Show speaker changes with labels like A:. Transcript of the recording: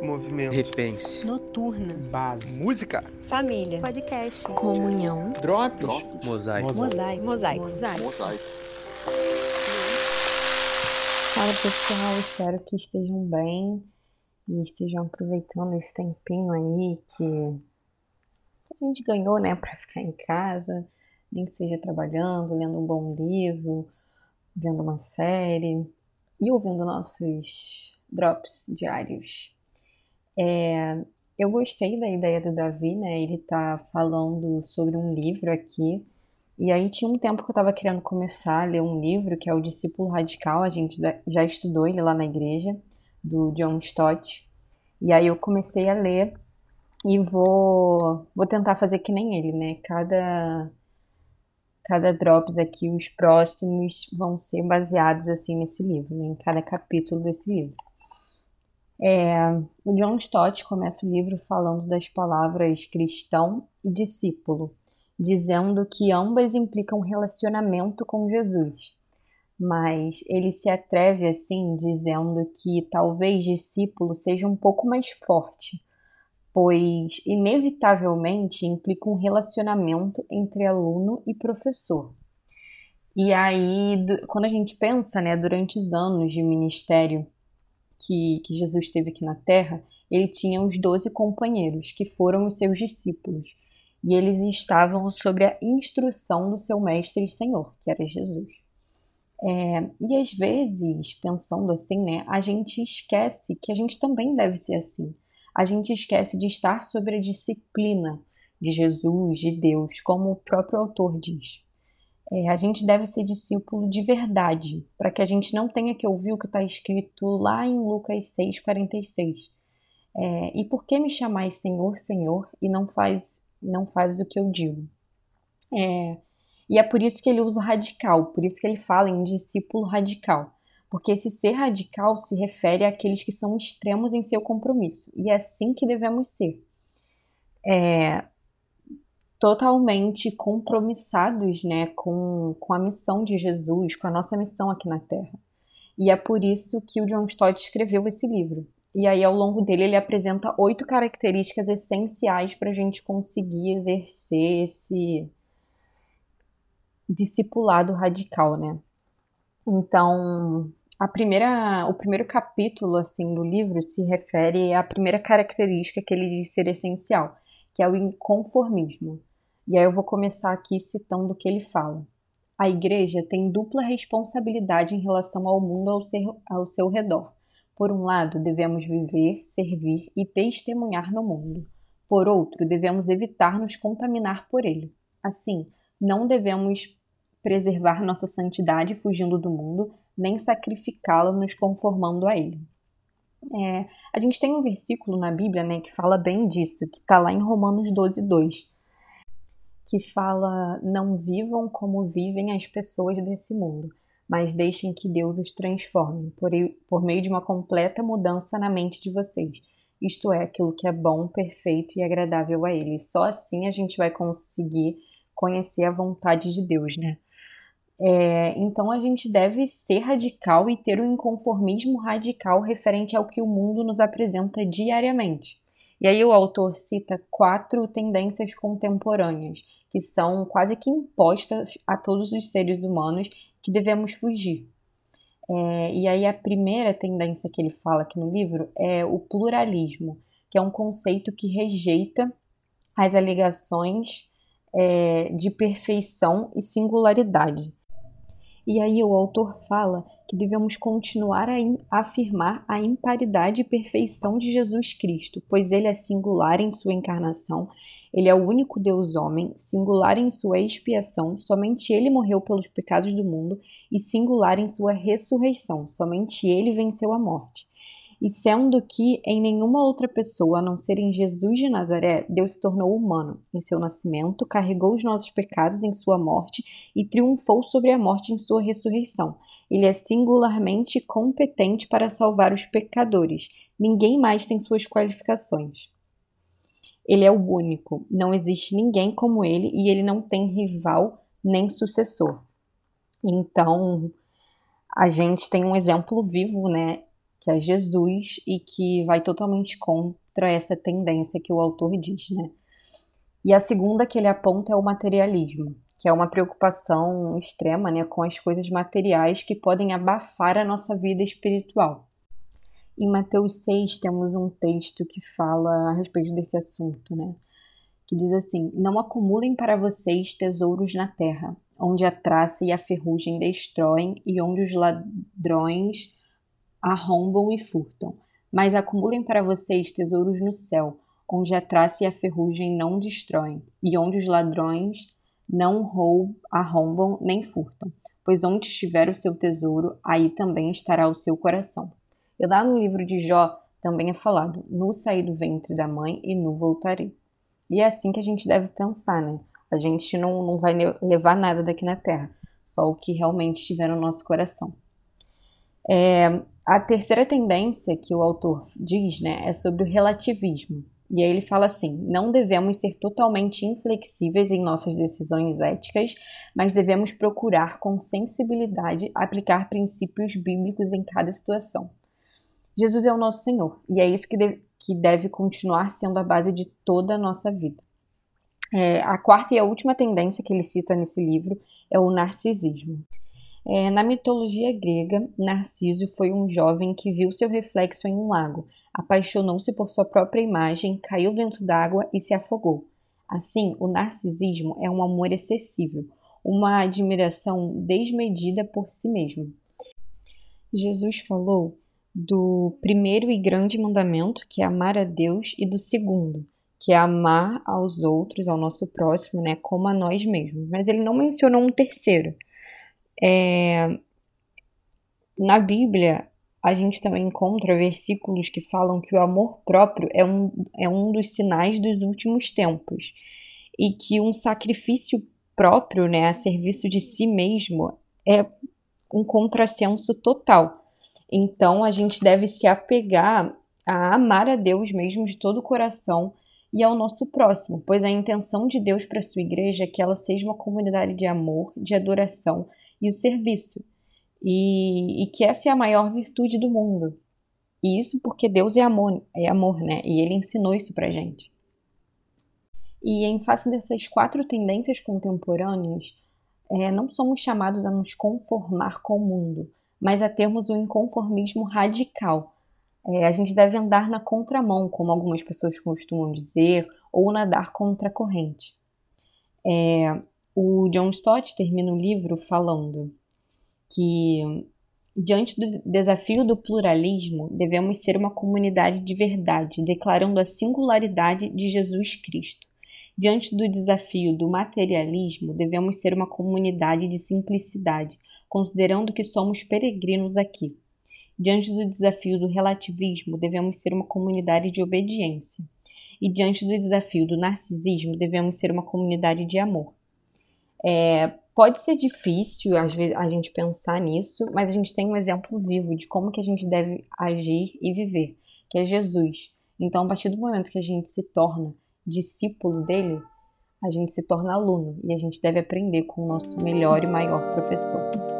A: Movimento.
B: Repense.
C: Noturna.
A: Base.
B: Música.
C: Família.
D: Podcast.
C: Comunhão.
A: Drops.
B: Mosaico.
C: Mosaico.
D: Mosaico.
E: Mosaico.
F: Fala pessoal, espero que estejam bem e estejam aproveitando esse tempinho aí que a gente ganhou, né, para ficar em casa, nem que seja trabalhando, lendo um bom livro, vendo uma série e ouvindo nossos drops diários. É, eu gostei da ideia do Davi, né? Ele tá falando sobre um livro aqui. E aí tinha um tempo que eu tava querendo começar a ler um livro que é o Discípulo Radical. A gente já estudou ele lá na igreja, do John Stott. E aí eu comecei a ler e vou, vou tentar fazer que nem ele, né? Cada cada drops aqui, os próximos vão ser baseados assim nesse livro, né? em cada capítulo desse livro. É, o John Stott começa o livro falando das palavras cristão e discípulo, dizendo que ambas implicam relacionamento com Jesus. Mas ele se atreve assim, dizendo que talvez discípulo seja um pouco mais forte, pois inevitavelmente implica um relacionamento entre aluno e professor. E aí, quando a gente pensa, né, durante os anos de ministério que, que Jesus esteve aqui na Terra, ele tinha os doze companheiros, que foram os seus discípulos, e eles estavam sob a instrução do seu mestre e senhor, que era Jesus. É, e às vezes, pensando assim, né, a gente esquece que a gente também deve ser assim a gente esquece de estar sobre a disciplina de Jesus, de Deus, como o próprio autor diz. É, a gente deve ser discípulo de verdade, para que a gente não tenha que ouvir o que está escrito lá em Lucas 6,46. É, e por que me chamais Senhor, Senhor, e não faz, não faz o que eu digo? É, e é por isso que ele usa o radical, por isso que ele fala em discípulo radical porque esse ser radical se refere àqueles que são extremos em seu compromisso, e é assim que devemos ser. É, totalmente compromissados né, com, com a missão de Jesus, com a nossa missão aqui na Terra. E é por isso que o John Stott escreveu esse livro. E aí, ao longo dele, ele apresenta oito características essenciais para a gente conseguir exercer esse discipulado radical, né? Então, a primeira, o primeiro capítulo assim do livro se refere à primeira característica que ele diz ser essencial, que é o inconformismo. E aí eu vou começar aqui citando o que ele fala. A igreja tem dupla responsabilidade em relação ao mundo ao seu, ao seu redor. Por um lado, devemos viver, servir e testemunhar no mundo. Por outro, devemos evitar nos contaminar por ele. Assim, não devemos preservar nossa santidade fugindo do mundo, nem sacrificá-la nos conformando a ele. É, a gente tem um versículo na Bíblia né, que fala bem disso, que está lá em Romanos 12, 2, que fala: Não vivam como vivem as pessoas desse mundo, mas deixem que Deus os transforme por, por meio de uma completa mudança na mente de vocês. Isto é, aquilo que é bom, perfeito e agradável a Ele. Só assim a gente vai conseguir conhecer a vontade de Deus, né? É, então a gente deve ser radical e ter um inconformismo radical referente ao que o mundo nos apresenta diariamente. E aí o autor cita quatro tendências contemporâneas que são quase que impostas a todos os seres humanos que devemos fugir. É, e aí a primeira tendência que ele fala aqui no livro é o pluralismo, que é um conceito que rejeita as alegações é, de perfeição e singularidade. E aí o autor fala que devemos continuar a afirmar a imparidade e perfeição de Jesus Cristo, pois ele é singular em sua encarnação, ele é o único Deus homem, singular em sua expiação, somente ele morreu pelos pecados do mundo, e singular em sua ressurreição, somente ele venceu a morte. E sendo que em nenhuma outra pessoa, a não ser em Jesus de Nazaré, Deus se tornou humano. Em seu nascimento, carregou os nossos pecados em sua morte e triunfou sobre a morte em sua ressurreição. Ele é singularmente competente para salvar os pecadores. Ninguém mais tem suas qualificações. Ele é o único, não existe ninguém como ele e ele não tem rival nem sucessor. Então, a gente tem um exemplo vivo, né, que é Jesus e que vai totalmente contra essa tendência que o autor diz, né? E a segunda que ele aponta é o materialismo, que é uma preocupação extrema, né, com as coisas materiais que podem abafar a nossa vida espiritual. Em Mateus 6 temos um texto que fala a respeito desse assunto, né? Que diz assim: Não acumulem para vocês tesouros na terra, onde a traça e a ferrugem destroem e onde os ladrões arrombam e furtam. Mas acumulem para vocês tesouros no céu, onde a traça e a ferrugem não destroem e onde os ladrões não arrombam nem furtam. Pois onde estiver o seu tesouro, aí também estará o seu coração. E lá no livro de Jó também é falado: no saí do ventre da mãe e no voltarei. E é assim que a gente deve pensar, né? A gente não, não vai levar nada daqui na terra, só o que realmente estiver no nosso coração. É, a terceira tendência que o autor diz né, é sobre o relativismo. E aí ele fala assim: não devemos ser totalmente inflexíveis em nossas decisões éticas, mas devemos procurar com sensibilidade aplicar princípios bíblicos em cada situação. Jesus é o nosso Senhor e é isso que, deve, que deve continuar sendo a base de toda a nossa vida. É, a quarta e a última tendência que ele cita nesse livro é o narcisismo. É, na mitologia grega, Narciso foi um jovem que viu seu reflexo em um lago, apaixonou-se por sua própria imagem, caiu dentro d'água e se afogou. Assim, o narcisismo é um amor excessivo, uma admiração desmedida por si mesmo. Jesus falou do primeiro e grande mandamento, que é amar a Deus, e do segundo, que é amar aos outros, ao nosso próximo, né, como a nós mesmos. Mas ele não mencionou um terceiro. É... Na Bíblia, a gente também encontra versículos que falam que o amor próprio é um, é um dos sinais dos últimos tempos e que um sacrifício próprio, né, a serviço de si mesmo, é um contrassenso total. Então a gente deve se apegar a amar a Deus mesmo de todo o coração e ao nosso próximo, pois a intenção de Deus para sua igreja é que ela seja uma comunidade de amor, de adoração e o serviço, e, e que essa é a maior virtude do mundo. E isso porque Deus é amor, é amor, né? E Ele ensinou isso para gente. E em face dessas quatro tendências contemporâneas, é, não somos chamados a nos conformar com o mundo, mas a termos um inconformismo radical. É, a gente deve andar na contramão, como algumas pessoas costumam dizer, ou nadar contra a corrente. É, o John Stott termina o livro falando que, diante do desafio do pluralismo, devemos ser uma comunidade de verdade, declarando a singularidade de Jesus Cristo. Diante do desafio do materialismo, devemos ser uma comunidade de simplicidade, considerando que somos peregrinos aqui. Diante do desafio do relativismo, devemos ser uma comunidade de obediência. E diante do desafio do narcisismo, devemos ser uma comunidade de amor. É, pode ser difícil às vezes a gente pensar nisso, mas a gente tem um exemplo vivo de como que a gente deve agir e viver, que é Jesus. Então, a partir do momento que a gente se torna discípulo dele, a gente se torna aluno e a gente deve aprender com o nosso melhor e maior professor.